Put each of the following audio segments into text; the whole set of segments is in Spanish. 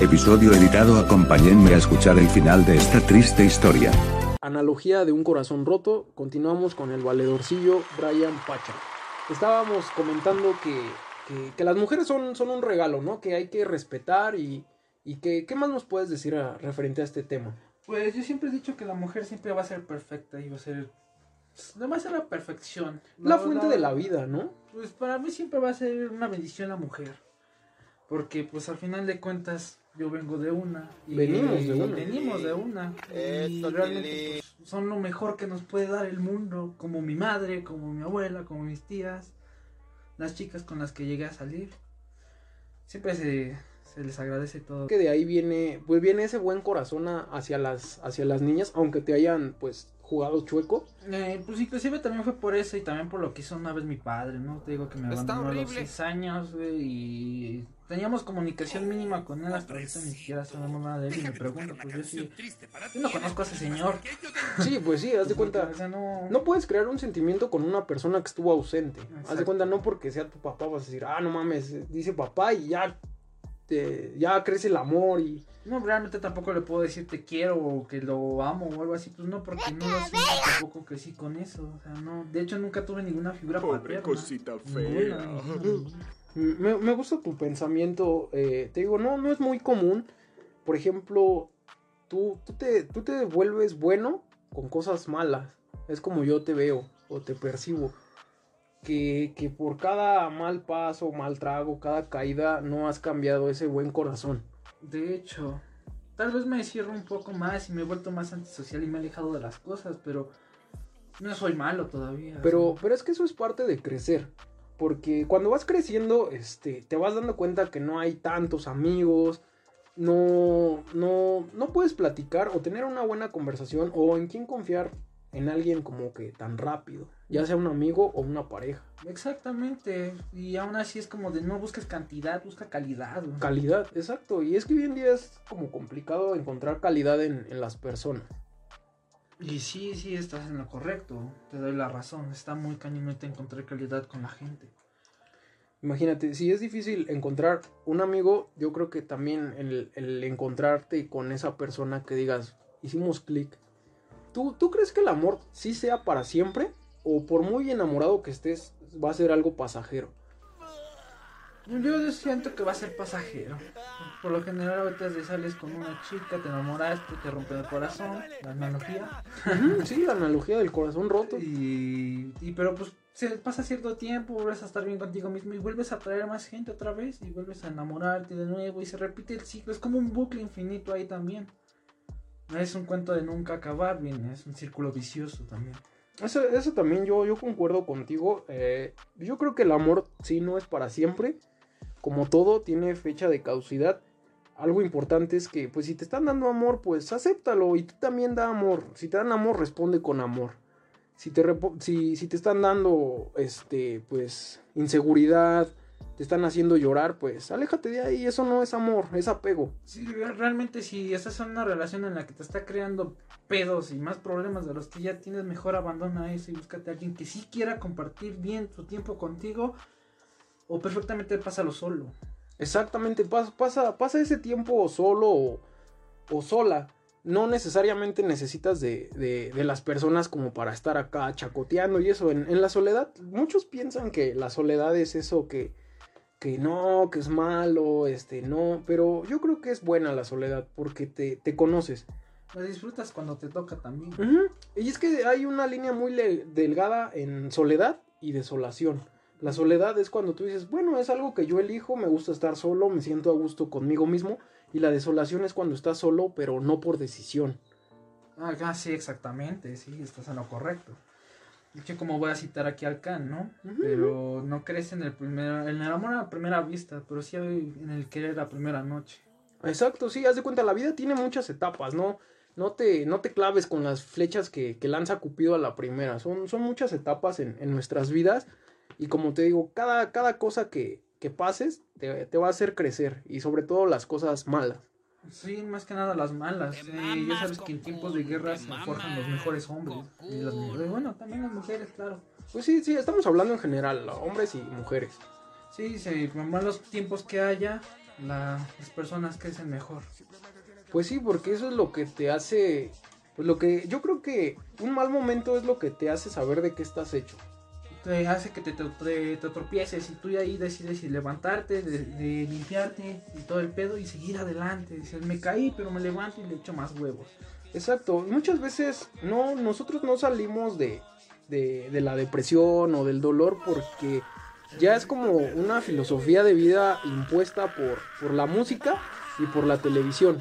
Episodio editado acompáñenme a escuchar el final de esta triste historia. Analogía de un corazón roto, continuamos con el valedorcillo Brian Pacha. Estábamos comentando que, que, que las mujeres son, son un regalo, ¿no? Que hay que respetar y, y que, ¿qué más nos puedes decir a- referente a este tema? Pues yo siempre he dicho que la mujer siempre va a ser perfecta y va a ser. No va a ser la perfección. La fuente de la vida, ¿no? Pues para mí siempre va a ser una bendición la mujer. Porque pues al final de cuentas yo vengo de una. Y Venimos de una. Venimos de una. Y realmente pues, son lo mejor que nos puede dar el mundo. Como mi madre, como mi abuela, como mis tías. Las chicas con las que llegué a salir. Siempre se, se les agradece todo. Que de ahí viene, pues viene ese buen corazón a- hacia las, hacia las niñas, aunque te hayan, pues, jugado chueco. Eh, pues inclusive también fue por eso y también por lo que hizo una vez mi padre, ¿no? Te digo que me abandonó a los horrible. 6 años, güey, y teníamos comunicación mínima con él, hasta ahorita ni siquiera sabemos nada de él y me pregunto, pues yo sí, yo no conozco a ese señor. Sí, pues sí, haz de cuenta. O sea, no... No puedes crear un sentimiento con una persona que estuvo ausente. Haz de cuenta, no porque sea tu papá vas a decir, ah, no mames, dice papá y ya, te- ya crece el amor y... No, realmente tampoco le puedo decir te quiero o que lo amo o algo así, pues no, porque no lo tampoco crecí con eso, o sea, no, de hecho nunca tuve ninguna figura Pobre paterna. cosita fea. ninguna, ninguna. Me, me gusta tu pensamiento, eh, te digo, no, no es muy común. Por ejemplo, tú, tú, te, tú te vuelves bueno con cosas malas. Es como yo te veo o te percibo. Que, que por cada mal paso, mal trago, cada caída, no has cambiado ese buen corazón. De hecho, tal vez me cierro un poco más y me he vuelto más antisocial y me he alejado de las cosas, pero no soy malo todavía. Pero, pero es que eso es parte de crecer. Porque cuando vas creciendo, este, te vas dando cuenta que no hay tantos amigos. No, no, no puedes platicar o tener una buena conversación o en quién confiar en alguien como que tan rápido. Ya sea un amigo o una pareja. Exactamente. Y aún así es como de no busques cantidad, busca calidad. Calidad, exacto. Y es que hoy en día es como complicado encontrar calidad en, en las personas. Y sí, sí, estás en lo correcto. Te doy la razón. Está muy cañón te encontrar calidad con la gente. Imagínate, si es difícil encontrar un amigo, yo creo que también el, el encontrarte con esa persona que digas, hicimos clic. ¿Tú, ¿Tú crees que el amor sí sea para siempre? ¿O por muy enamorado que estés, va a ser algo pasajero? Yo siento que va a ser pasajero. Por lo general, ahorita te sales con una chica, te enamoraste, te rompe el corazón. La analogía. Sí, la analogía del corazón roto. Y, y pero pues se pasa cierto tiempo, vuelves a estar bien contigo mismo y vuelves a traer más gente otra vez y vuelves a enamorarte de nuevo y se repite el ciclo. Es como un bucle infinito ahí también. Es un cuento de nunca acabar, bien, es un círculo vicioso también. Eso, eso también yo, yo concuerdo contigo. eh, yo creo que el amor sí no es para siempre. Como todo, tiene fecha de caducidad. Algo importante es que, pues, si te están dando amor, pues acéptalo. Y tú también da amor. Si te dan amor, responde con amor. Si te, si, si te están dando, este, pues, inseguridad, te están haciendo llorar, pues, aléjate de ahí. Eso no es amor, es apego. Sí, re- realmente si estás en una relación en la que te está creando pedos y más problemas de los que ya tienes, mejor abandona eso y búscate a alguien que sí quiera compartir bien su tiempo contigo o perfectamente pásalo solo. Exactamente, pas- pasa, pasa ese tiempo solo o, o sola. No necesariamente necesitas de, de- de las personas como para estar acá chacoteando y eso. En, en la soledad, muchos piensan que la soledad es eso que, que no, que es malo, este, no. Pero yo creo que es buena la soledad porque te, te conoces. La disfrutas cuando te toca también. Y es que hay una línea muy delgada en soledad y desolación. La soledad es cuando tú dices, bueno, es algo que yo elijo, me gusta estar solo, me siento a gusto conmigo mismo. Y la desolación es cuando estás solo, pero no por decisión. Ah, ah, sí, exactamente, sí, estás en lo correcto. De hecho, como voy a citar aquí al Khan, ¿no? Pero no crees en el primer, en el amor a primera vista, pero sí en el querer a primera noche. Exacto, sí, haz de cuenta, la vida tiene muchas etapas, ¿no? No te, no te claves con las flechas que, que lanza Cupido a la primera. Son, son muchas etapas en, en nuestras vidas. Y como te digo, cada, cada cosa que, que pases te, te va a hacer crecer. Y sobre todo las cosas malas. Sí, más que nada las malas. Eh, ya sabes que en tiempos de guerra se forjan los mejores hombres. Y las mujeres, bueno, también las mujeres, claro. Pues sí, sí, estamos hablando en general, hombres y mujeres. Sí, se malos tiempos que haya, la- las personas crecen mejor. Pues sí, porque eso es lo que te hace. Pues lo que. Yo creo que un mal momento es lo que te hace saber de qué estás hecho. Hace que te, te, te- tropieces y tú de ahí decides si levantarte, de, limpiarte y todo el pedo y seguir adelante. Dices, me caí, pero me levanto y le echo más huevos. Exacto. Muchas veces no, nosotros no salimos de, de, de la depresión o del dolor porque ya es como una filosofía de vida impuesta por, por la música y por la televisión.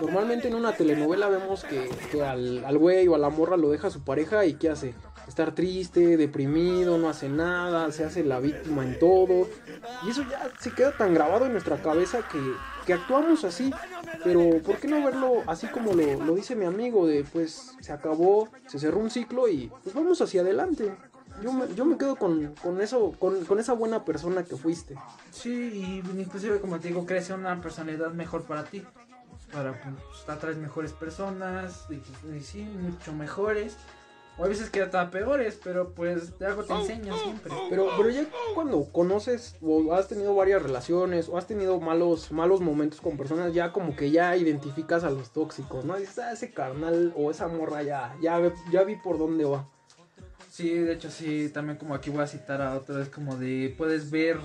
Normalmente en una telenovela vemos que, que al, al güey o a la morra lo deja su pareja y ¿qué hace? Estar triste, deprimido, no hace nada, se hace la víctima en todo. Y eso ya se queda tan grabado en nuestra cabeza que, que actuamos así. Pero ¿por qué no verlo así como lo, lo dice mi amigo? De pues se acabó, se cerró un ciclo y pues vamos hacia adelante. Yo me, yo me quedo con, con eso, con, con esa buena persona que fuiste. Sí, y inclusive como te digo, crece una personalidad mejor para ti. Para pues, atraer mejores personas, y, pues, y sí, mucho mejores. O a veces que hasta peores, pero pues de algo te enseña siempre. Pero, pero ya cuando conoces o has tenido varias relaciones o has tenido malos, malos momentos con personas, ya como que ya identificas a los tóxicos, ¿no? Dices, ah, ese carnal o esa morra ya, ya, ve- ya vi por dónde va. Sí, de hecho sí, también como aquí voy a citar a otra vez como de puedes ver,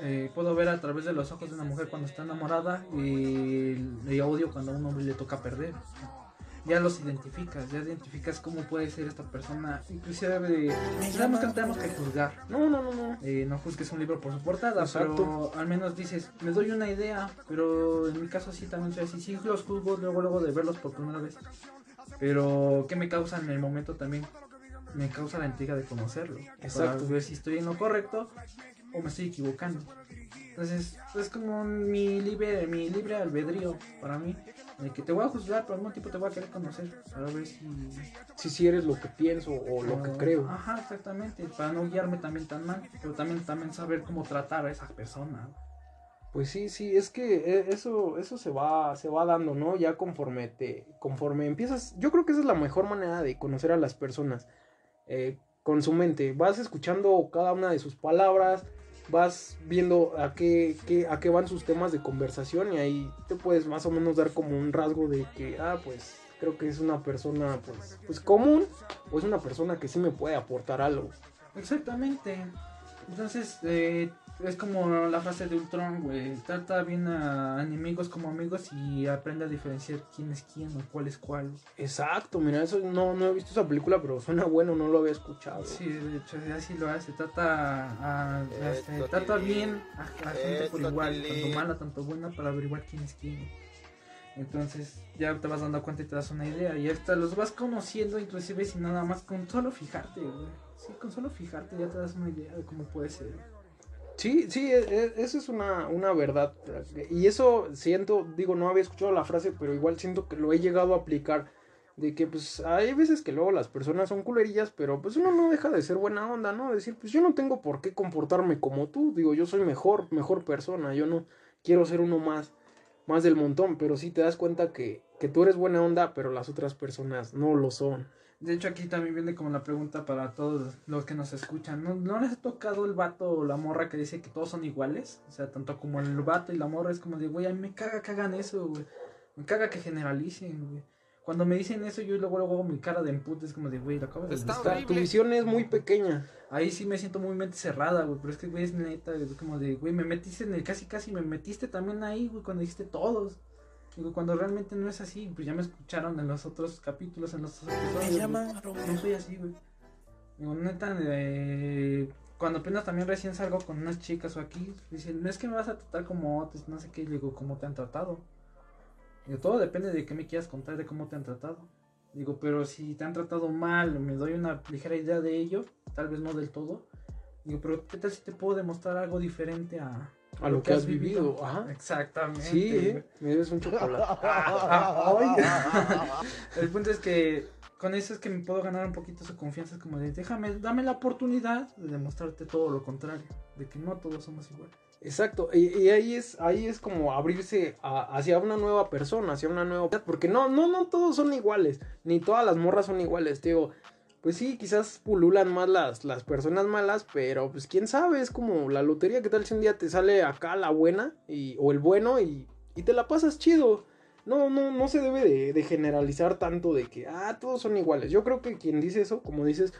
eh, puedo ver a través de los ojos de una mujer cuando está enamorada y le odio cuando a un hombre le toca perder. Ya los identificas, ya identificas cómo puede ser esta persona. Inclusive de, sabemos que no tenemos que juzgar. No, no, no, no. Eh, no juzgues un libro por su portada, Exacto. pero al menos dices, me doy una idea, pero en mi caso sí también soy así, sí los juzgo luego luego de verlos por primera vez. Pero ¿qué me causa en el momento también? Me causa la intriga de conocerlo. Exacto. Para ver si estoy en lo correcto o me estoy equivocando. Entonces, es como mi libre, mi libre albedrío para mí. De que te voy a juzgar, pero al mismo tiempo te voy a querer conocer. Para ver si. Si si eres lo que pienso o lo que creo. Ajá, exactamente. Para no guiarme también tan mal. Pero también, también saber cómo tratar a esa persona. Pues sí, sí, es que eh, eso, eso se va, se va dando, ¿no? Ya conforme te, conforme empiezas, yo creo que esa es la mejor manera de conocer a las personas, eh, con su mente. Vas escuchando cada una de sus palabras, vas viendo a qué, a qué van sus temas de conversación y ahí te puedes más o menos dar como un rasgo de que, ah, pues creo que es una persona, pues, pues común o es una persona que sí me puede aportar algo. Exactamente. Entonces, eh, es como la frase de Ultron, güey. Trata bien a enemigos como amigos y aprende a diferenciar quién es quién o cuál es cuál. Exacto, mira, eso no, no he visto esa película, pero suena bueno, no lo había escuchado. Sí, de hecho, así lo hace. Trata, a, a- este, trata bien a, a gente por igual, tanto mala, tanto buena, para averiguar quién es quién. Entonces ya te vas dando cuenta y te das una idea. Y hasta los vas conociendo, inclusive sin nada más, con solo fijarte, güey. Sí, con solo fijarte ya te das una idea de cómo puede ser. Sí, sí, e- e- eso es una, una verdad. Y eso siento, digo, no había escuchado la frase, pero igual siento que lo he llegado a aplicar. De que pues hay veces que luego las personas son culerillas, pero pues uno no deja de ser buena onda, ¿no? Decir, pues yo no tengo por qué comportarme como tú. Digo, yo soy mejor, mejor persona. Yo no quiero ser uno más, más del montón. Pero sí te das cuenta que, que tú eres buena onda, pero las otras personas no lo son. De hecho, aquí también viene como la pregunta para todos los que nos escuchan. ¿No, ¿No les ha tocado el vato o la morra que dice que todos son iguales? O sea, tanto como el vato y la morra es como de, güey, a mí me caga que hagan eso, güey. Me caga que generalicen, güey. Cuando me dicen eso, yo luego, luego hago mi cara de empute. Es como de, güey, lo acabas de Está buscar. Tu visión es muy pequeña. Ahí sí me siento muy mente cerrada, güey. Pero es que, güey, es neta. Es como de, güey, me metiste en el casi, casi me metiste también ahí, güey, cuando dijiste todos. Digo, cuando realmente no es así, pues ya me escucharon en los otros capítulos, en los otros episodios. güey. No soy así, güey. Digo, neta, eh, cuando apenas también recién salgo con unas chicas o aquí, dicen, no es que me vas a tratar como otros, no sé qué, digo, ¿cómo te han tratado? Todo depende de qué me quieras contar, de cómo te han tratado. Digo, pero si te han tratado mal, me doy una ligera idea de ello, tal vez no del todo. Digo, pero ¿qué tal si te puedo demostrar algo diferente a, A lo que has vivido, ajá. Exactamente. Sí. ¿eh? me debes un chocolate. El punto es que con eso es que me puedo ganar un poquito su confianza. Es como de, déjame, dame la oportunidad de demostrarte todo lo contrario. De que no todos somos iguales. Exacto, y, ahí es ahí es como abrirse hacia una nueva persona, hacia una nueva porque no no no todos son iguales, ni todas las morras son iguales, digo. pues sí, quizás pululan más las, las personas malas, pero pues quién sabe, es como la lotería, ¿qué tal si un día te sale acá la buena y, o el bueno y, y te la pasas chido? No, no, no se debe de, de generalizar tanto de que, ah, todos son iguales. Yo creo que quien dice eso, como dices,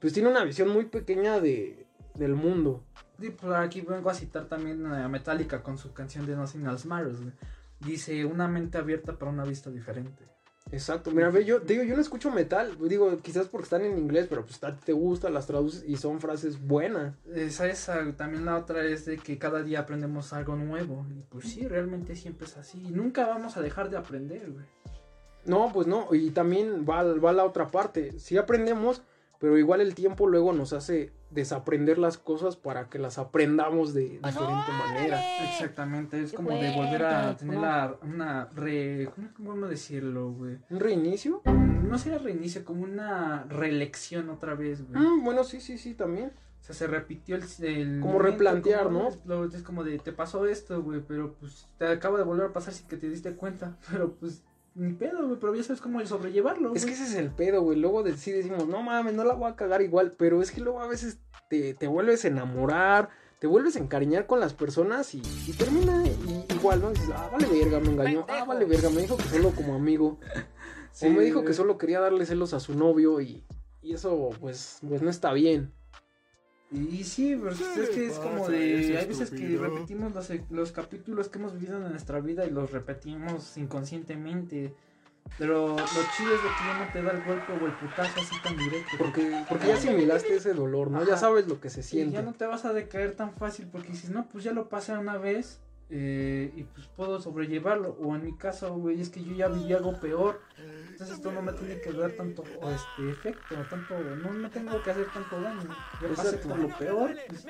pues tiene una visión muy pequeña de, del mundo. Sí, pues aquí vengo a citar también a Metallica con su canción de Nothing Else Matters, güey. Dice, una mente abierta para una vista diferente. Exacto, mira, ve, yo digo, yo no escucho metal, digo, quizás porque están en inglés, pero pues a ti te gusta, las traduces y son frases buenas. Esa es también la otra es de que cada día aprendemos algo nuevo. Y pues sí, realmente siempre es así. Y nunca vamos a dejar de aprender, güey. No, pues no, y también va, va la otra parte, sí aprendemos, pero igual el tiempo luego nos hace desaprender las cosas para que las aprendamos de diferente manera. Exactamente, es como de volver a tener la, una re... ¿Cómo decirlo, güey? ¿Un reinicio? No sería reinicio, como una reelección otra vez, güey. Mm, bueno, sí, sí, sí, también. O sea, se repitió el... el Como replantear, como- ¿no? lo- Es como de, te pasó esto, güey, pero pues te acaba de volver a pasar sin que te diste cuenta. Pero pues, ni pedo, güey, pero ya sabes cómo sobrellevarlo, Es que ese es el pedo, güey. Luego de, sí decimos, no mames, no la voy a cagar igual. Pero es que luego a veces te, te vuelves a enamorar, te vuelves a encariñar con las personas y, y termina y- igual, ¿no? Dices, ah, vale verga, me engañó. Ah, vale verga, me dijo que solo como amigo. Sí, o me dijo que solo quería darle celos a su novio y, y eso, pues, pues no está bien. Y sí, pero es que es como de... Hay veces que repetimos los, los capítulos que hemos vivido en nuestra vida y los repetimos inconscientemente. Pero lo chido es de que ya no te da el golpe o el putazo así tan directo. Porque, porque ya asimilaste ese dolor, ¿no? Ya sabes lo que se Y siente. ya no te vas a decaer tan fácil porque dices, no, pues ya lo pasé una vez eh, y pues puedo sobrellevarlo. O en mi caso, güey, es que yo ya viví algo peor. Entonces esto no me tiene que dar tanto este efecto, tanto, no me tengo que hacer tanto daño. Pasé por lo peor. Pues.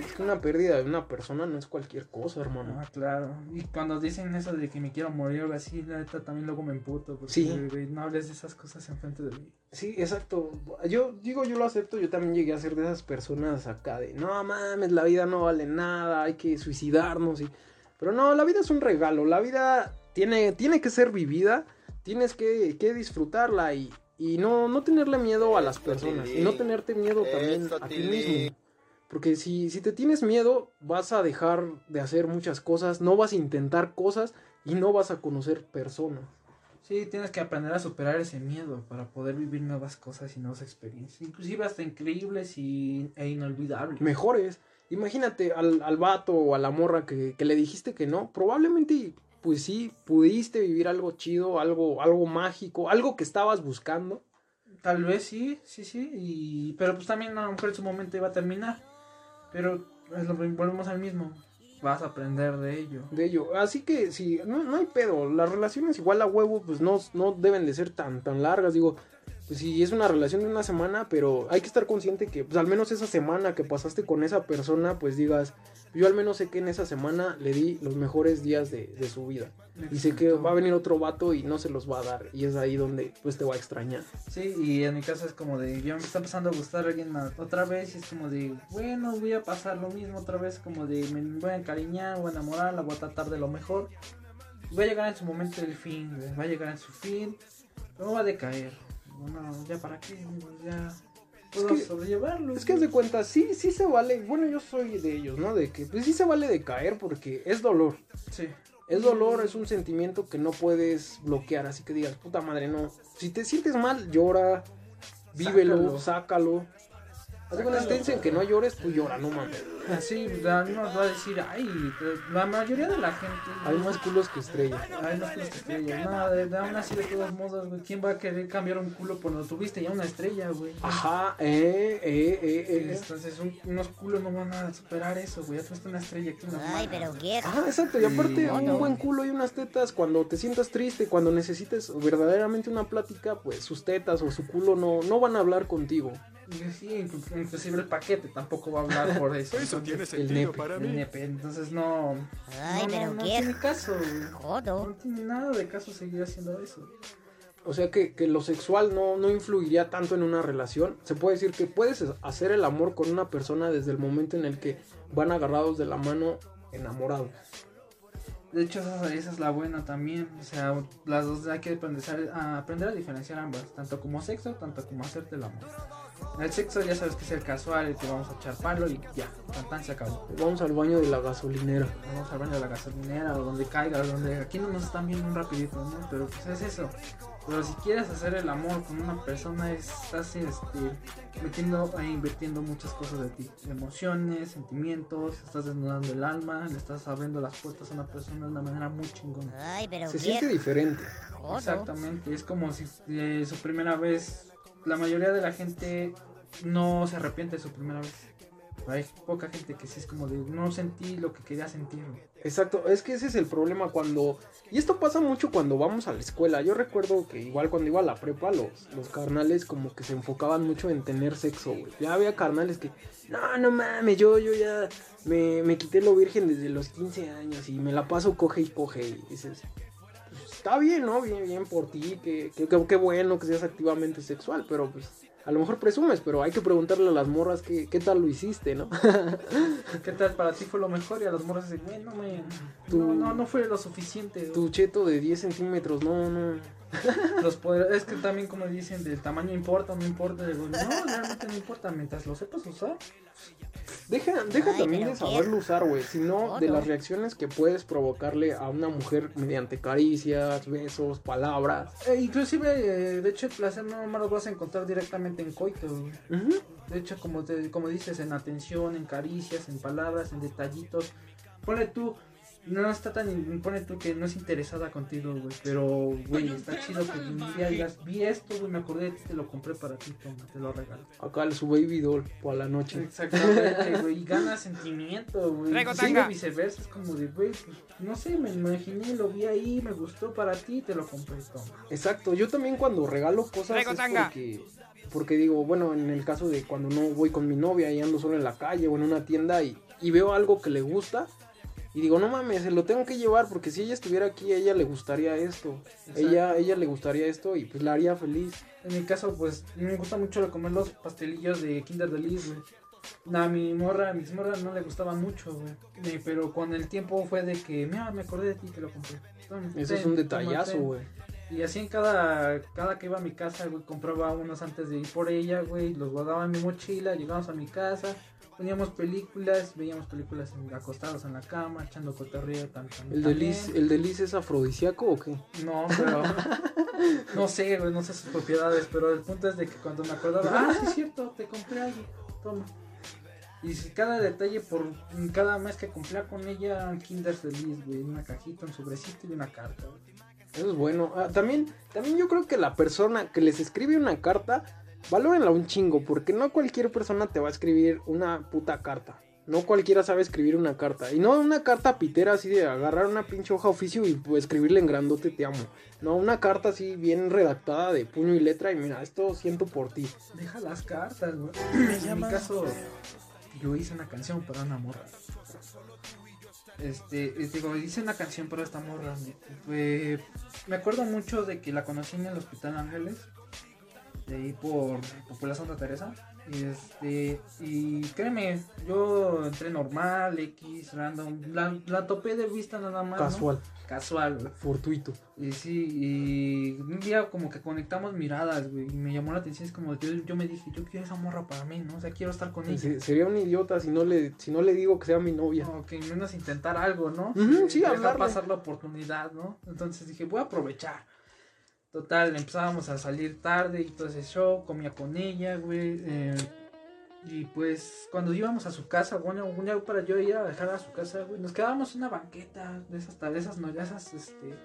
Es que una pérdida de una persona no es cualquier cosa, hermano. Ah, claro. Y cuando dicen eso de que me quiero morir o algo así, la neta también luego me emputo. Porque, Sí. güey, no hables de esas cosas enfrente de mí. Sí, exacto. Yo digo, yo lo acepto. Yo también llegué a ser de esas personas acá de, no mames, la vida no vale nada, hay que Y... Pero no, la vida es un regalo. La vida tiene, tiene que ser vivida. Tienes que, que disfrutarla y, y no, no tenerle miedo a las personas. Y no tenerte miedo también Eso, a ti mismo. Porque si, si te tienes miedo, vas a dejar de hacer muchas cosas, no vas a intentar cosas y no vas a conocer personas. Sí, tienes que aprender a superar ese miedo para poder vivir nuevas cosas y nuevas experiencias. Inclusive hasta increíbles y, e inolvidables. mejores. Imagínate al, al vato o a la morra que, que le dijiste que no. Probablemente, pues sí, pudiste vivir algo chido, algo, algo mágico, algo que estabas buscando. Tal vez sí, sí, sí. Y... Pero pues también a lo mejor en su momento iba a terminar. Pero pues, lo, volvemos al mismo. Vas a aprender de ello. De ello. Así que sí, no, no hay pedo. Las relaciones igual a huevo, pues no, no deben de ser tan, tan largas. Digo, pues sí, es una relación de una semana, pero hay que estar consciente que, pues al menos esa semana que pasaste con esa persona, pues digas, yo al menos sé que en esa semana le di los mejores días de, de su vida. Y sé que va a venir otro vato y no se los va a dar. Y es ahí donde pues te va a extrañar. Sí, y en mi caso es como de, ya me está empezando a gustar alguien más otra vez y es como de, bueno, voy a pasar lo mismo otra vez, como de, me voy a encariñar, voy a enamorar, la voy a tratar de lo mejor. Va a llegar en su momento el fin, va a llegar en su fin, pero va a decaer. Bueno, ya para qué, ya puedo que- sobrellevarlo. Es que de cuenta, sí, sí se vale. Bueno, yo soy de ellos, ¿no? De que pues sí se vale de caer porque es dolor. Sí, Es dolor, es un sentimiento que no puedes bloquear. Así que digas, puta madre, no. Si te sientes mal, llora, vívelo, sácalo. Si te dicen que no llores, tú llora, no mames. así, a mí nos va a decir, ay, la mayoría de la gente... Hay más culos que estrellas. Ay, no es que estrella. No, de, de aún así de todos modos, güey. ¿Quién va a querer cambiar un culo por lo tuviste ya una estrella, güey? Ajá, eh, eh, eh, eh. Entonces un- unos culos no van a superar eso, güey. Ya tuviste una estrella aquí en las Ay, pero quiero. Ajá, exacto. Y aparte, Sí. un buen culo y unas tetas, cuando te sientas triste, cuando necesites verdaderamente una plática, pues sus tetas o su culo no, no van a hablar contigo. Y Sí, inclu- inclusive el paquete tampoco va a hablar por eso. Eso Entonces, tiene el sentido nepe, para el mí. nepe, entonces no. Ay, no, pero no, no quiero. tiene caso, güey. No Jodo. tiene nada de caso seguir haciendo eso. O sea que, que lo sexual no, no influiría tanto en una relación. Se puede decir que puedes hacer el amor con una persona desde el momento en el que van agarrados de la mano enamorados. De hecho, esa, esa es la buena también. O sea, las dos hay que aprender a, aprender a diferenciar ambas, tanto como sexo, tanto como hacerte el amor. El sexo ya sabes que es el casual, el que vamos a echar palo y ya, tan, tan se acabó. Vamos al baño de la gasolinera. Vamos al baño de la gasolinera o donde caiga, o donde aquí no nos están viendo un rapidito, ¿no? Pero pues es eso. Pero si quieres hacer el amor con una persona, estás este, metiendo e invirtiendo muchas cosas de ti. Emociones, sentimientos, estás desnudando el alma, le estás abriendo las puertas a una persona de una manera muy chingona. Ay, pero Se qué siente diferente. Exactamente, es como si eh, su primera vez, la mayoría de la gente no se arrepiente de su primera vez. Hay poca gente que sí es como de no sentí lo que quería sentir. Exacto, es que ese es el problema cuando... Y esto pasa mucho cuando vamos a la escuela. Yo recuerdo que igual cuando iba a la prepa, los, los carnales como que se enfocaban mucho en tener sexo, güey. Ya había carnales que... No, no mames, yo, yo ya me, me quité lo virgen desde los 15 años y me la paso coge y coge. Y dices, está bien, ¿no? Bien, bien por ti, que, que, que- bueno que seas activamente sexual, pero pues... A lo mejor presumes, pero hay que preguntarle a las morras qué, qué tal lo hiciste, ¿no? ¿Qué tal para ti fue lo mejor? Y a los morros dicen, "Güey, no, me, no, no, no fue lo suficiente. Tu cheto de 10 centímetros, no, no. Los poder- es que también como dicen, del tamaño importa, no importa. Digo, no, realmente no importa, mientras lo sepas usar. Deja, deja Ay, también de saberlo usar, güey. Sino de las reacciones que puedes provocarle a una mujer mediante caricias, besos, palabras. Eh, inclusive, eh, de hecho, el placer no me lo vas a encontrar directamente en coito. güey. De hecho, como, te, como dices, en atención, en caricias, en palabras, en detallitos. Ponle tú, no está tan. Ponle tú que no es interesada contigo, güey. Pero, güey, está chido que un día digas, vi esto, güey, me acordé de ti, te lo compré para ti, toma, te lo regalo. Acá su baby doll para la noche. Exactamente, güey. Y gana sentimiento, güey. Sí, tanga. viceversa, es como de, güey, pues, no sé, me imaginé, lo vi ahí, me gustó para ti, te lo compré, toma. Exacto, yo también cuando regalo cosas es tanga. porque, porque digo, bueno, en el caso de cuando no voy con mi novia y ando solo en la calle o en una tienda y, y veo algo que le gusta y digo, no mames, se lo tengo que llevar porque si ella estuviera aquí a ella le gustaría esto, Exacto. ella, ella le gustaría esto y pues la haría feliz. En mi caso, pues, me gusta mucho comer los pastelillos de Kinder Delice, güey. A mi morra, a mis morras no le gustaban mucho, güey. Pero con el tiempo fue de que, mira, me acordé de ti, te lo compré. Toma, Eso es un detallazo, ten". güey. Y así en cada, cada que iba a mi casa, güey, compraba unos antes de ir por ella, güey, los guardaba en mi mochila, llegábamos a mi casa, poníamos películas, veíamos películas en- acostados en la cama, echando cotorreo, tan, tan, ¿El también. delice, ¿El delice es afrodisíaco o qué? No, pero no sé, güey, no sé sus propiedades, pero el punto es de que cuando me acordaba, ah, sí es cierto, te compré algo, toma. Y cada detalle por cada mes que cumplía con ella, Kinder Feliz, güey, una cajita, un sobrecito y una carta. güey. Eso es bueno. Ah, también, también yo creo que la persona que les escribe una carta, valórenla un chingo, porque no cualquier persona te va a escribir una puta carta. No cualquiera sabe escribir una carta. Y no una carta pitera así de agarrar una pinche hoja oficio y pues, escribirle en grandote te amo. No, una carta así bien redactada de puño y letra y mira, esto siento por ti. Deja las cartas, güey. En mi caso, yo hice una canción para una morra. Este, eh, digo, hice una canción para esta morra. Fue- me acuerdo mucho de que la conocí en el Hospital Ángeles, de ahí por Popular Santa Teresa. Y este, y créeme, yo entré normal, X, random, la, la topé de vista nada más. ¿no? Casual, Casual, güey. fortuito. Y sí, y un día como que conectamos miradas, güey, y me llamó la atención, es como yo, yo me dije, yo quiero esa morra para mí, ¿no? O sea, quiero estar con ella. Se- sería un idiota si no le, si no le digo que sea mi novia. Como que menos intentar algo, ¿no? Ujú, sí, Dejar hablarle. pasar la oportunidad, ¿no? Entonces dije, voy a aprovechar. Total, empezábamos a salir tarde y todo ese show, comía con ella, güey. eh, y pues cuando íbamos a su casa, bueno, un para yo ir a dejar a su casa, güey, nos quedábamos en una banqueta de esas, de esas, no, de esas, este,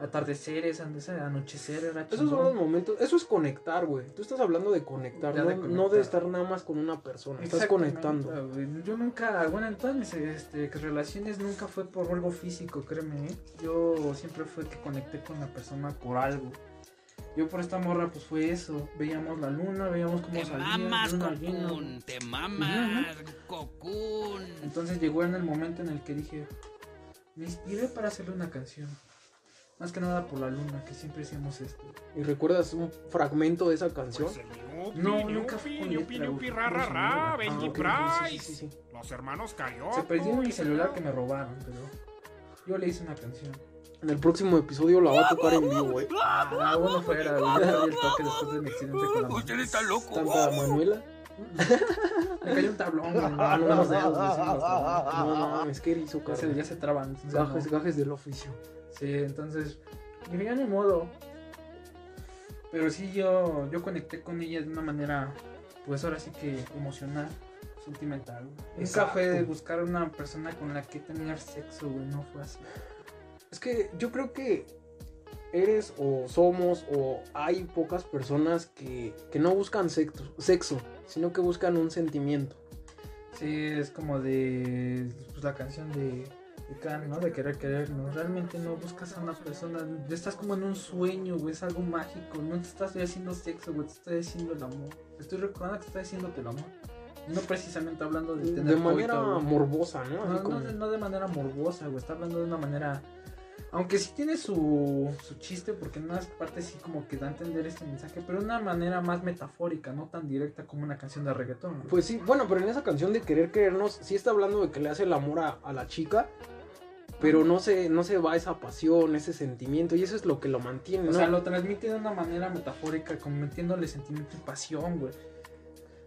atardeceres, de ese anochecer, era Esos son los momentos, eso es conectar, güey. Tú estás hablando de conectar, no, de no de estar nada más con una persona. Estás conectando. Yo nunca, bueno, en todas mis este, relaciones nunca fue por algo físico, créeme. ¿eh? Yo siempre fue que conecté con la persona por algo. Yo por esta morra, pues fue eso. Veíamos la luna, veíamos cómo Te salía. mamas, luna llena. Cocoon. Te mamas, Cocoon. Entonces llegó en el momento en el que dije, me inspiré para hacerle una canción. Más que nada por la luna, que siempre hacíamos esto. ¿Y recuerdas un fragmento de esa canción? Pues No, nunca fue con Yupi, letra, yupi, güey. ra, ra, ra, Ah, Benji Price. sí, sí, sí. Los hermanos Carioca. Se perdió mi celular que me robaron, pero... Yo le hice una canción. En el próximo episodio la va a tocar en vivo, eh. Ah, bueno, fuera, el toque después de mi accidente con la. Usted está loco. Tanta Manuela. Me cayó un tablón, No, no, no, no, no, no, no, mames, ¿qué hizo, Ya se, carnal? ya se traban. gajes del oficio. Sí, entonces, dije, ni modo. Pero sí, yo, yo conecté con ella de una manera, pues ahora sí que emocional, sentimental. Exacto. fue de buscar una persona con la que tener sexo, güey, no fue así. Es que yo creo que eres o somos o hay pocas personas que, que no buscan sexo, sexo, sino que buscan un sentimiento. Sí, es como de pues, la canción de, de Can, ¿no? De querer querernos. Realmente no buscas a una persona, estás como en un sueño, güey, es algo mágico. No te estás haciendo sexo, güey, te estoy haciendo el amor. Te estoy recordando que estoy haciéndote el amor. No precisamente hablando de tener De manera coito, morbosa, ¿no? No, como- no, de- no de manera morbosa, güey. Está hablando de una manera. Aunque sí tiene su, su chiste, porque en unas partes sí como que da a entender este mensaje, pero de una manera más metafórica, no tan directa como una canción de reggaetón. Pues sí, bueno, pero en esa canción de querer querernos, sí está hablando de que le hace el amor a, a la chica, pero no se, no se va esa pasión, ese sentimiento, y eso es lo que lo mantiene, o ¿no? sea, lo transmite de una manera metafórica, como metiéndole sentimiento y pasión, güey.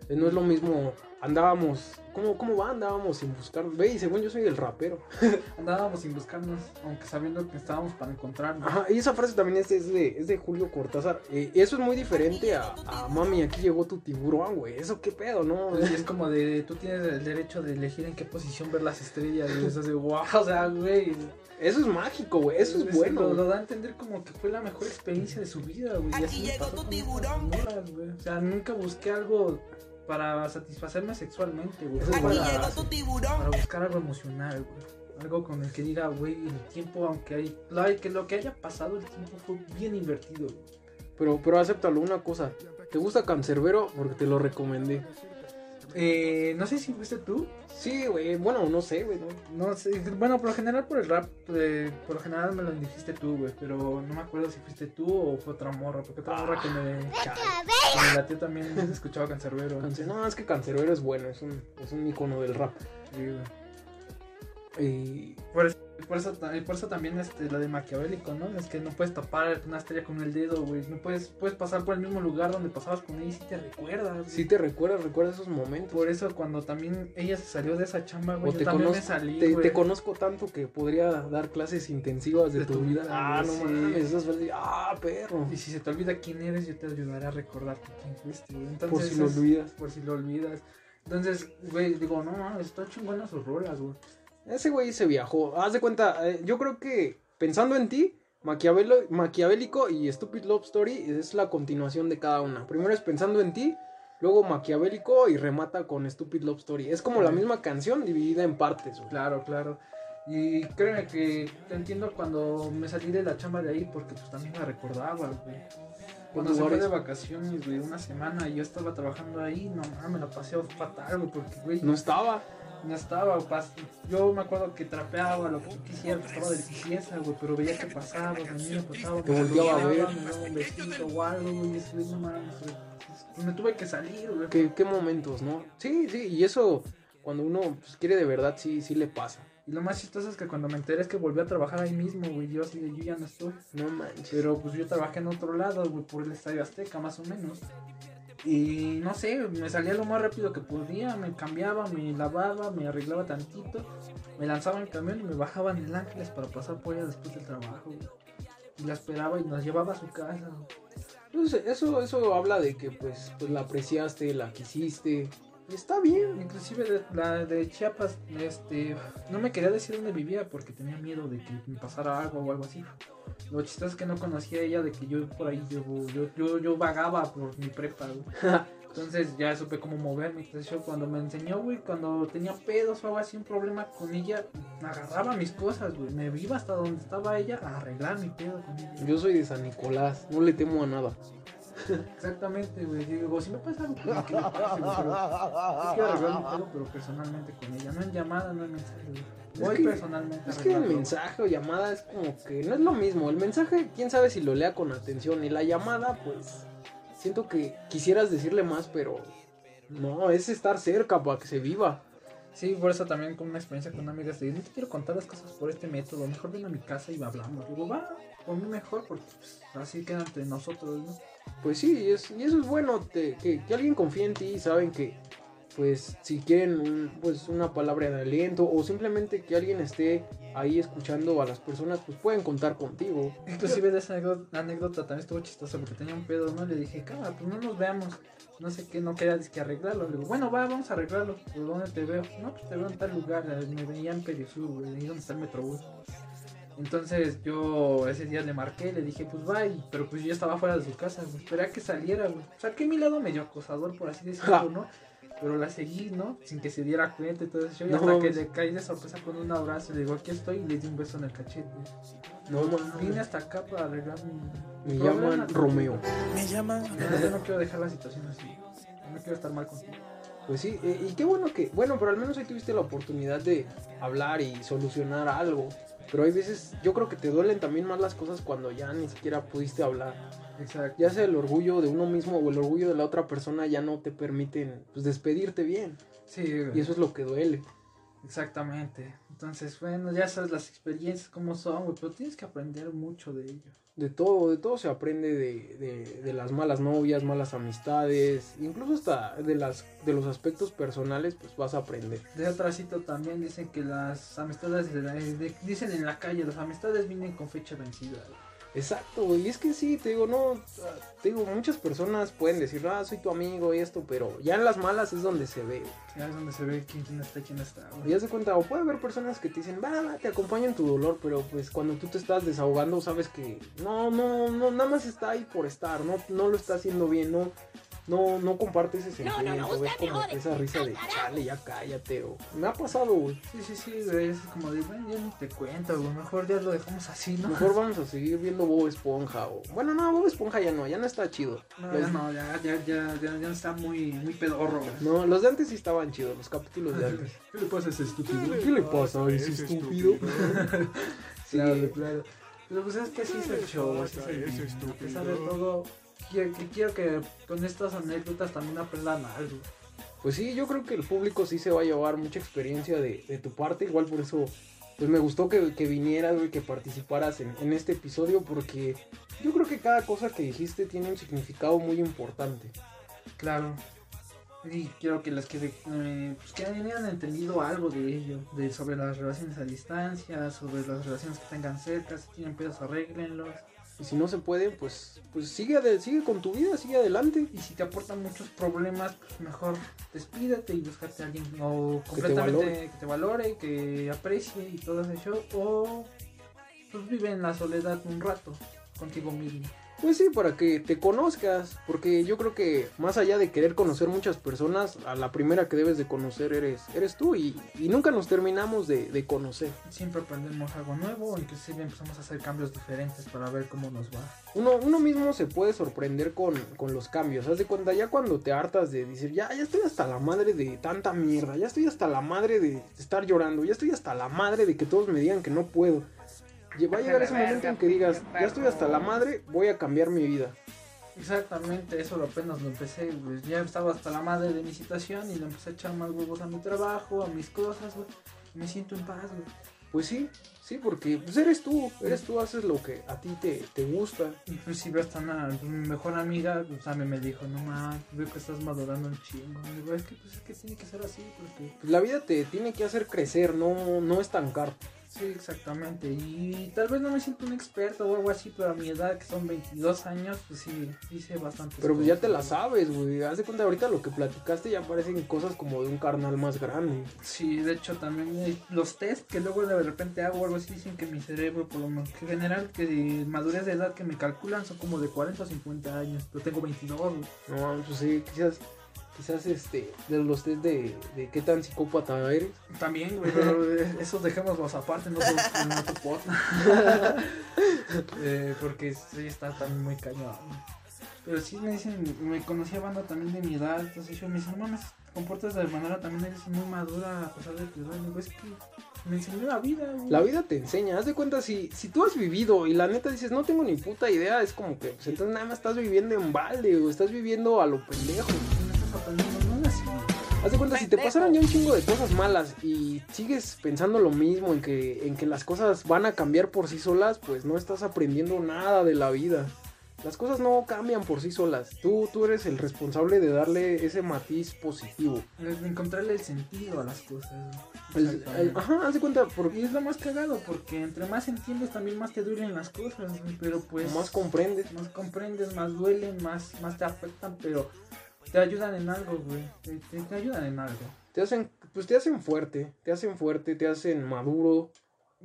Eh, No es lo mismo, andábamos, ¿cómo, cómo va? Andábamos sin buscar, ve, y según yo soy el rapero. Andábamos sin buscarnos, aunque sabiendo que estábamos para encontrarnos. Ajá, y esa frase también es, es de, es de Julio Cortázar. Eh, eso es muy diferente a, a mami, aquí llegó tu tiburón, güey. Eso qué pedo, ¿no? Y es como de, tú tienes el derecho de elegir en qué posición ver las estrellas, y eso es de, wow, o sea, güey. Eso es mágico, güey. Eso es bueno. Lo, da a entender como que fue la mejor experiencia de su vida, güey. pasó con estas morras, güey. O sea, nunca busqué algo para satisfacerme sexualmente, güey. Aquí para, llegó para buscar algo emocional, güey. Algo con el que diga, güey, el tiempo, aunque hay, la- que lo que haya pasado, el tiempo fue bien invertido, güey. Pero, pero acéptalo, una cosa. ¿Te gusta Cancerbero? Porque te lo recomendé. Eh, no sé si fuiste tú. Sí, güey. Bueno, no sé, güey. ¿no? No sé, bueno, por lo general por el rap, eh, por lo general me lo dijiste tú, güey, pero no me acuerdo si fuiste tú o fue otra morra, porque otra morra que me, que me latió también escuchaba Cancerbero. Cance- No, es que Cancerbero es bueno. Es un, es un icono del rap. Sí, güey. Y Por eso, por eso, por eso también este, la de maquiavélico, ¿no? Es que no puedes tapar una estrella con el dedo, güey. No puedes, puedes pasar por el mismo lugar donde pasabas con ella y si te recuerdas. güey. si te recuerdas, recuerdas esos momentos. Por eso cuando también ella se salió de esa chamba, güey, O yo te también conozco, me salí, te, güey. te conozco tanto que podría dar clases intensivas de, De tu, tu vida. Ah, no sí. mames, esas ah, perro. Y si se te olvida quién eres, yo te ayudaré a recordarte quién fuiste, güey. Entonces, Por si lo es- olvidas. Por si lo olvidas. Entonces, güey, digo, no está chingona sus rolas, güey. Ese güey se viajó. Haz de cuenta, eh, yo creo que pensando en ti, Maquiavelo, Maquiavélico y Stupid Love Story es la continuación de cada una. Primero es pensando en ti, luego Maquiavélico y remata con Stupid Love Story. Es como la misma canción dividida en partes, güey. Claro, claro. Y créeme que te entiendo cuando me salí de la chamba de ahí porque pues también la recordaba, güey. Cuando se fue de vacaciones, güey, una semana y yo estaba trabajando ahí, no mames, me la pasé fatal, güey, porque, güey, No estaba. No estaba, pas- yo me acuerdo que trapeaba lo que tú quisieras, estaba de limpieza, güey, pero veía que pasaba, venía, pasaba, Te me volteaba a ver. me daba un besito o algo, güey, y eso, no mames, güey. Pues me tuve que salir, güey. ¿Qué, qué momentos, ¿no? Sí, sí, y eso cuando uno pues, quiere de verdad, sí, sí le pasa. Y lo más chistoso es que cuando me enteré es que volví a trabajar ahí mismo, güey, yo así de, yo ya no estoy. No manches. Pero pues yo trabajé en otro lado, güey, por el Estadio Azteca, más o menos. Y no sé, me salía lo más rápido que podía, me cambiaba, me lavaba, me arreglaba tantito, me lanzaba en el camión y me bajaba en el Ángeles para pasar por ella después del trabajo. Y la esperaba y nos llevaba a su casa. Entonces, eso, eso habla de que pues, pues la apreciaste, la quisiste. Y está bien. Inclusive la de Chiapas, este, no me quería decir dónde vivía porque tenía miedo de que me pasara algo o algo así. Lo chistoso es que no conocía a ella de que yo por ahí yo, yo, yo, yo vagaba por mi prepa, güey. Entonces ya supe cómo moverme. Entonces yo cuando me enseñó, güey, cuando tenía pedos o algo así, un problema con ella, agarraba mis cosas, güey. Me iba hasta donde estaba ella a arreglar mi pedo con ella. Yo soy de San Nicolás, no le temo a nada. Exactamente, güey. Digo, si me pasa algo, pues, que me pase, güey, pero yo quiero arreglar pedo, pero personalmente con ella. No en llamada, no en mensaje, güey. Voy que- personalmente. Es que el mensaje o llamada es como que no es lo mismo. El mensaje, quién sabe si lo lea con atención. Y la llamada, pues, siento que quisieras decirle más, pero no, es estar cerca para que se viva. Sí, por eso también con una experiencia con amigas de no te quiero contar las cosas por este método, mejor ven a mi casa y hablamos. Digo, va, por mí mejor, porque pues, así queda entre nosotros, ¿no? Pues sí, y, es- y eso es bueno, te- que, que alguien confíe en ti y saben que, pues, si quieren un- pues, una palabra de aliento o simplemente que alguien esté ahí escuchando a las personas, pues pueden contar contigo. Inclusive de esa anécdota, también estuvo chistosa porque tenía un pedo, ¿no? Le dije, cámara, pues no nos veamos. No sé qué, no quería que arreglarlo. Le digo, bueno, va, vamos a arreglarlo. ¿Por dónde te veo? No, pues te veo en tal lugar. eh, Me veía en Perisur, güey, ahí donde está el Metrobús. Entonces yo ese día le marqué, le dije, pues va, y- pero pues yo ya estaba fuera de su casa, güey. Esperé a que saliera, güey. Saqué mi lado medio acosador, por así decirlo, ¿no? Pero la seguí, ¿no? Sin que se diera cuenta y todo eso. Y No hasta que le caí de sorpresa con un abrazo, le digo, aquí estoy, y le di un beso en el cachete. No Vine hasta acá para arreglar mi. Me llaman Romeo. Me llaman. No, yo no quiero dejar la situación así. No quiero estar mal contigo. Pues sí, eh, y qué bueno que, bueno, pero al menos ahí tuviste la oportunidad de hablar y solucionar algo. Pero hay veces, yo creo que te duelen también más las cosas cuando ya ni siquiera pudiste hablar. Exacto. Ya sea el orgullo de uno mismo o el orgullo de la otra persona ya no te permiten pues, despedirte bien. Sí, güey. Y eso es lo que duele. Exactamente. Entonces, bueno, ya sabes las experiencias cómo son, güey, pero tienes que aprender mucho de ello. De todo, de todo se aprende de, de, de las malas novias, malas amistades, incluso hasta de las de los aspectos personales, pues vas a aprender. De otra cita también dicen que las amistades, de la- dicen en la calle, las amistades vienen con fecha vencida. güey. Exacto, güey, y es que sí, te digo, no, te digo, muchas personas pueden decir, ah, soy tu amigo y esto, pero ya en las malas es donde se ve. güey. Ya es donde se ve quién, quién está quién está. güey. Y haz de cuenta, o puede haber personas que te dicen, va, va, te acompaño en tu dolor, pero pues cuando tú te estás desahogando, sabes que no, no, no, nada más está ahí por estar, no, no lo está haciendo bien, no, no, no comparte ese sentimiento, ves como esa risa de chale, ya cállate, o me ha pasado, güey. Sí, sí, sí, güey, es como de, bueno, ya ni te cuento, güey, mejor ya lo dejamos así, ¿no? Mejor vamos a seguir viendo Bob Esponja, o bueno, no, Bob Esponja ya no, ya no está chido. No, Los- ya no, ya, ya, ya, ya, ya está muy, muy pedorro, güey. No, los de antes sí estaban chidos, los capítulos de antes. ¿Qué le pasa a ese estúpido? ¿Qué le pasa a ese estúpido? Sí, Claro, claro. Pero pues es que así es el show, así es el. A estúpido. pesar de todo, quiero que, quiero que con estas anécdotas también aprendan algo. Pues sí, yo creo que el público sí se va a llevar mucha experiencia de, de tu parte. Igual por eso, pues me gustó que, que vinieras, güey, que participaras en, en este episodio. Porque yo creo que cada cosa que dijiste tiene un significado muy importante. Claro. Y quiero que les quede, eh, pues que hayan entendido algo de ello, de sobre las relaciones a distancia, sobre las relaciones que tengan cerca, si tienen pedos arréglenlos. Y si no se puede, pues, pues sigue, sigue con tu vida, sigue adelante. Y si te aportan muchos problemas, pues mejor despídete y búscate a alguien o Que te completamente valore. que te valore, que aprecie y todo eso. O pues vive en la soledad un rato contigo mismo. Pues sí, para que te conozcas. Porque yo creo que más allá de querer conocer muchas personas, a la primera que debes de conocer eres, eres tú. Y, y nunca nos terminamos de, de conocer. Siempre aprendemos algo nuevo, inclusive empezamos a hacer cambios diferentes para ver cómo nos va. Uno, uno mismo se puede sorprender con, con los cambios. Haz de cuenta, ya cuando te hartas de decir, ya, ya estoy hasta la madre de tanta mierda, ya estoy hasta la madre de estar llorando, ya estoy hasta la madre de que todos me digan que no puedo. Va a llegar ese momento en que digas, ya estoy hasta la madre, voy a cambiar mi vida. Exactamente, eso lo apenas lo empecé, pues ya estaba hasta la madre de mi situación y le empecé a echar más huevos a mi trabajo, a mis cosas, güey. Me siento en paz, güey. Pues sí, sí, porque pues eres tú, eres tú, haces lo que a ti te, te gusta. Inclusive hasta una, mi mejor amiga, pues a mí me dijo, no más, veo que estás madurando un chingo. Digo, es que pues es que tiene que ser así, porque Pues la vida te tiene que hacer crecer, no, no estancar. Sí, exactamente. Y tal vez no me siento un experto o algo así, pero a mi edad, que son 22 años, pues sí, sé bastante. Pero pues ya te la sabes, güey. Haz de cuenta ahorita lo que platicaste ya parecen cosas como de un carnal más grande. Sí, de hecho también eh, los test que luego de repente hago o algo así dicen que mi cerebro, por lo menos que general, que de madurez de edad que me calculan son como de 40 o 50 años. Yo tengo 22, güey. No, pues sí, quizás, quizás este, de los test de, de qué tan psicópata eres. También, güey, pero esos dejémoslos aparte otro, en otro podcast. Eh, porque sí está también muy cañón. Pero sí me dicen, me conocía banda también de mi edad, entonces yo me dicen, no mames, comportas de manera también eres muy madura a pesar de tu edad. Digo, es que me enseñó la vida, güey. La vida te enseña, haz de cuenta, si, si tú has vivido y la neta dices, no tengo ni puta idea, es como que, pues entonces nada más estás viviendo en balde o estás viviendo a lo pendejo. Aprendiendo nada así. Haz de cuenta, si te pasaron ya un chingo de cosas malas y sigues pensando lo mismo en que, en que las cosas van a cambiar por sí solas, pues no estás aprendiendo nada de la vida. Las cosas no cambian por sí solas. Tú, tú eres el responsable de darle ese matiz positivo. El encontrarle el sentido a las cosas. El- el- ajá, haz de cuenta, porque Y es lo más cagado, porque entre más entiendes también más te duelen las cosas, pero pues más comprendes. más comprendes, más duelen, más, más te afectan, pero te ayudan en algo, güey. Te, te- te ayudan en algo. Te hacen, pues te hacen fuerte, te hacen fuerte, te hacen maduro.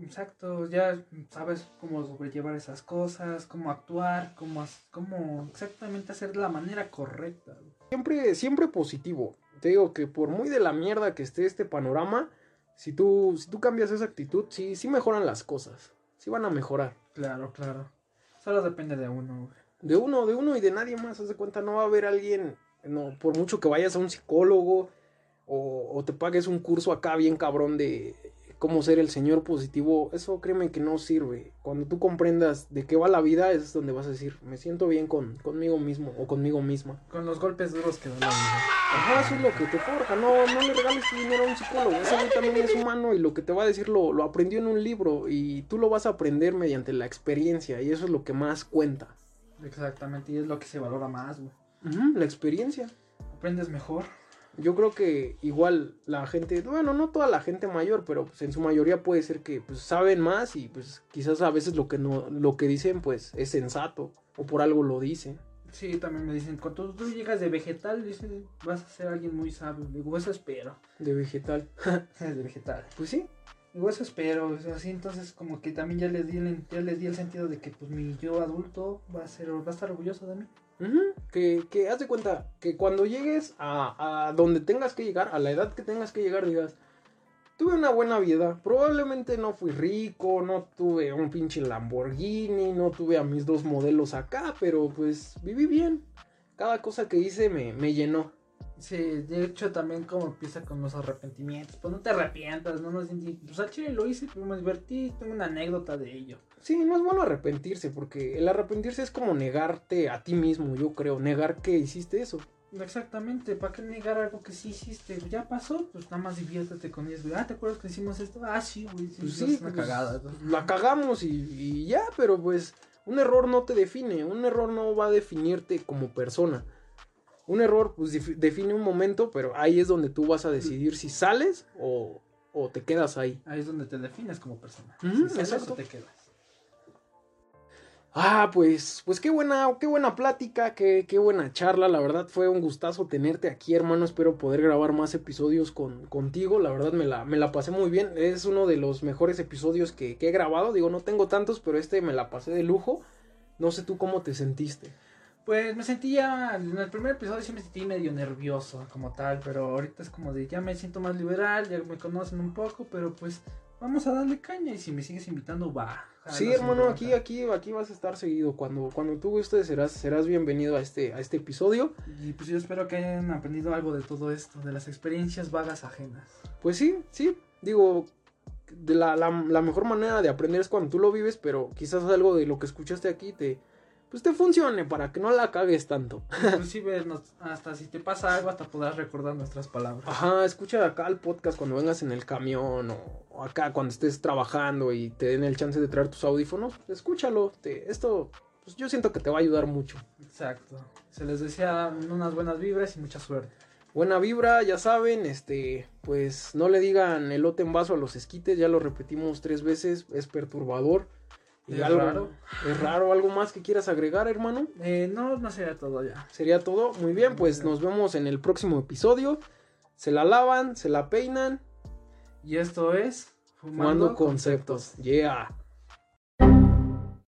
Exacto, ya sabes cómo sobrellevar esas cosas, cómo actuar, cómo, cómo exactamente hacer la manera correcta. güey. Siempre, siempre positivo. Te digo que por muy de la mierda que esté este panorama, si tú, si tú cambias esa actitud, sí, sí mejoran las cosas. Sí van a mejorar. Claro, claro. Solo depende de uno, güey. De uno, de uno y de nadie más. Haz de cuenta, no va a haber alguien, no, por mucho que vayas a un psicólogo o, o te pagues un curso acá bien cabrón de cómo ser el señor positivo, eso créeme que no sirve. Cuando tú comprendas de qué va la vida, es donde vas a decir, me siento bien con, conmigo mismo o conmigo misma. Con los golpes duros que da la vida. Ajá, eso es lo que te forja, no, no le regales tu dinero a un psicólogo, ese güey también es humano y lo que te va a decir lo, lo aprendió en un libro y tú lo vas a aprender mediante la experiencia y eso es lo que más cuenta. Exactamente, y es lo que se valora más, güey. La experiencia. Aprendes mejor. Yo creo que igual la gente, bueno, no toda la gente mayor, pero pues en su mayoría puede ser que pues saben más y pues quizás a veces lo que no lo que dicen pues es sensato o por algo lo dicen. Sí, también me dicen, cuando tú llegas de vegetal, dicen, vas a ser alguien muy sabio. Digo, eso espero. De vegetal. de vegetal. Pues sí. Digo, eso espero. O sea, así entonces como que también ya les di el, ya les di el sentido de que pues mi yo adulto va a ser, va a estar orgulloso de mí. Que, que haz de cuenta que cuando llegues a, a donde tengas que llegar, a la edad que tengas que llegar, digas, tuve una buena vida, probablemente no fui rico, no tuve un pinche Lamborghini, no tuve a mis dos modelos acá, pero pues viví bien. Cada cosa que hice me, me llenó. Sí, de hecho también como empieza con los arrepentimientos. Pues no te arrepientas, no nos Pues al chile lo hice, pero me divertí, tengo una anécdota de ello. Sí, no es bueno arrepentirse, porque el arrepentirse es como negarte a ti mismo, yo creo, negar que hiciste eso. Exactamente, ¿para qué negar algo que sí hiciste? Ya pasó, pues nada más diviértete con ellos, güey. Ah, ¿te acuerdas que hicimos esto? Ah, sí, güey, sí, Pues sí, una pues, cagada. La cagamos y, y ya, pero pues un error no te define, un error no va a definirte como persona. Un error pues define un momento, pero ahí es donde tú vas a decidir si sales o, o te quedas ahí. Ahí es donde te defines como persona. Si sales exacto. o te quedas. Ah, pues, pues qué buena, qué buena plática, qué, qué buena charla. La verdad fue un gustazo tenerte aquí, hermano. Espero poder grabar más episodios con, contigo. La verdad me la, me la pasé muy bien. Es uno de los mejores episodios que, que he grabado. Digo, no tengo tantos, pero este me la pasé de lujo. No sé tú cómo te sentiste. Pues me sentía, en el primer episodio sí me sentí medio nervioso como tal, pero ahorita es como de ya me siento más liberal, ya me conocen un poco, pero pues vamos a darle caña y si me sigues invitando va. Sí, hermano, aquí, aquí, aquí vas a estar seguido. Cuando, cuando tú gustes, serás, serás bienvenido a este, a este episodio. Y pues yo espero que hayan aprendido algo de todo esto, de las experiencias vagas ajenas. Pues sí, sí, digo, de la, la, la mejor manera de aprender es cuando tú lo vives, pero quizás algo de lo que escuchaste aquí te, pues te funcione para que no la cagues tanto. Inclusive hasta si te pasa algo hasta podrás recordar nuestras palabras. Ajá, escucha acá el podcast cuando vengas en el camión o, o acá cuando estés trabajando y te den el chance de traer tus audífonos, escúchalo. Te, esto, pues yo siento que te va a ayudar mucho. Exacto. Se les desea unas buenas vibras y mucha suerte. Buena vibra, ya saben, este, pues no le digan elote en vaso a los esquites, ya lo repetimos tres veces, es perturbador. Y Es algo, raro. Es raro, algo más que quieras agregar, hermano. Eh, no, no sería todo ya. Sería todo. Muy bien, pues nos vemos en el próximo episodio. Se la lavan, se la peinan, Y esto es fumando conceptos. Yeah.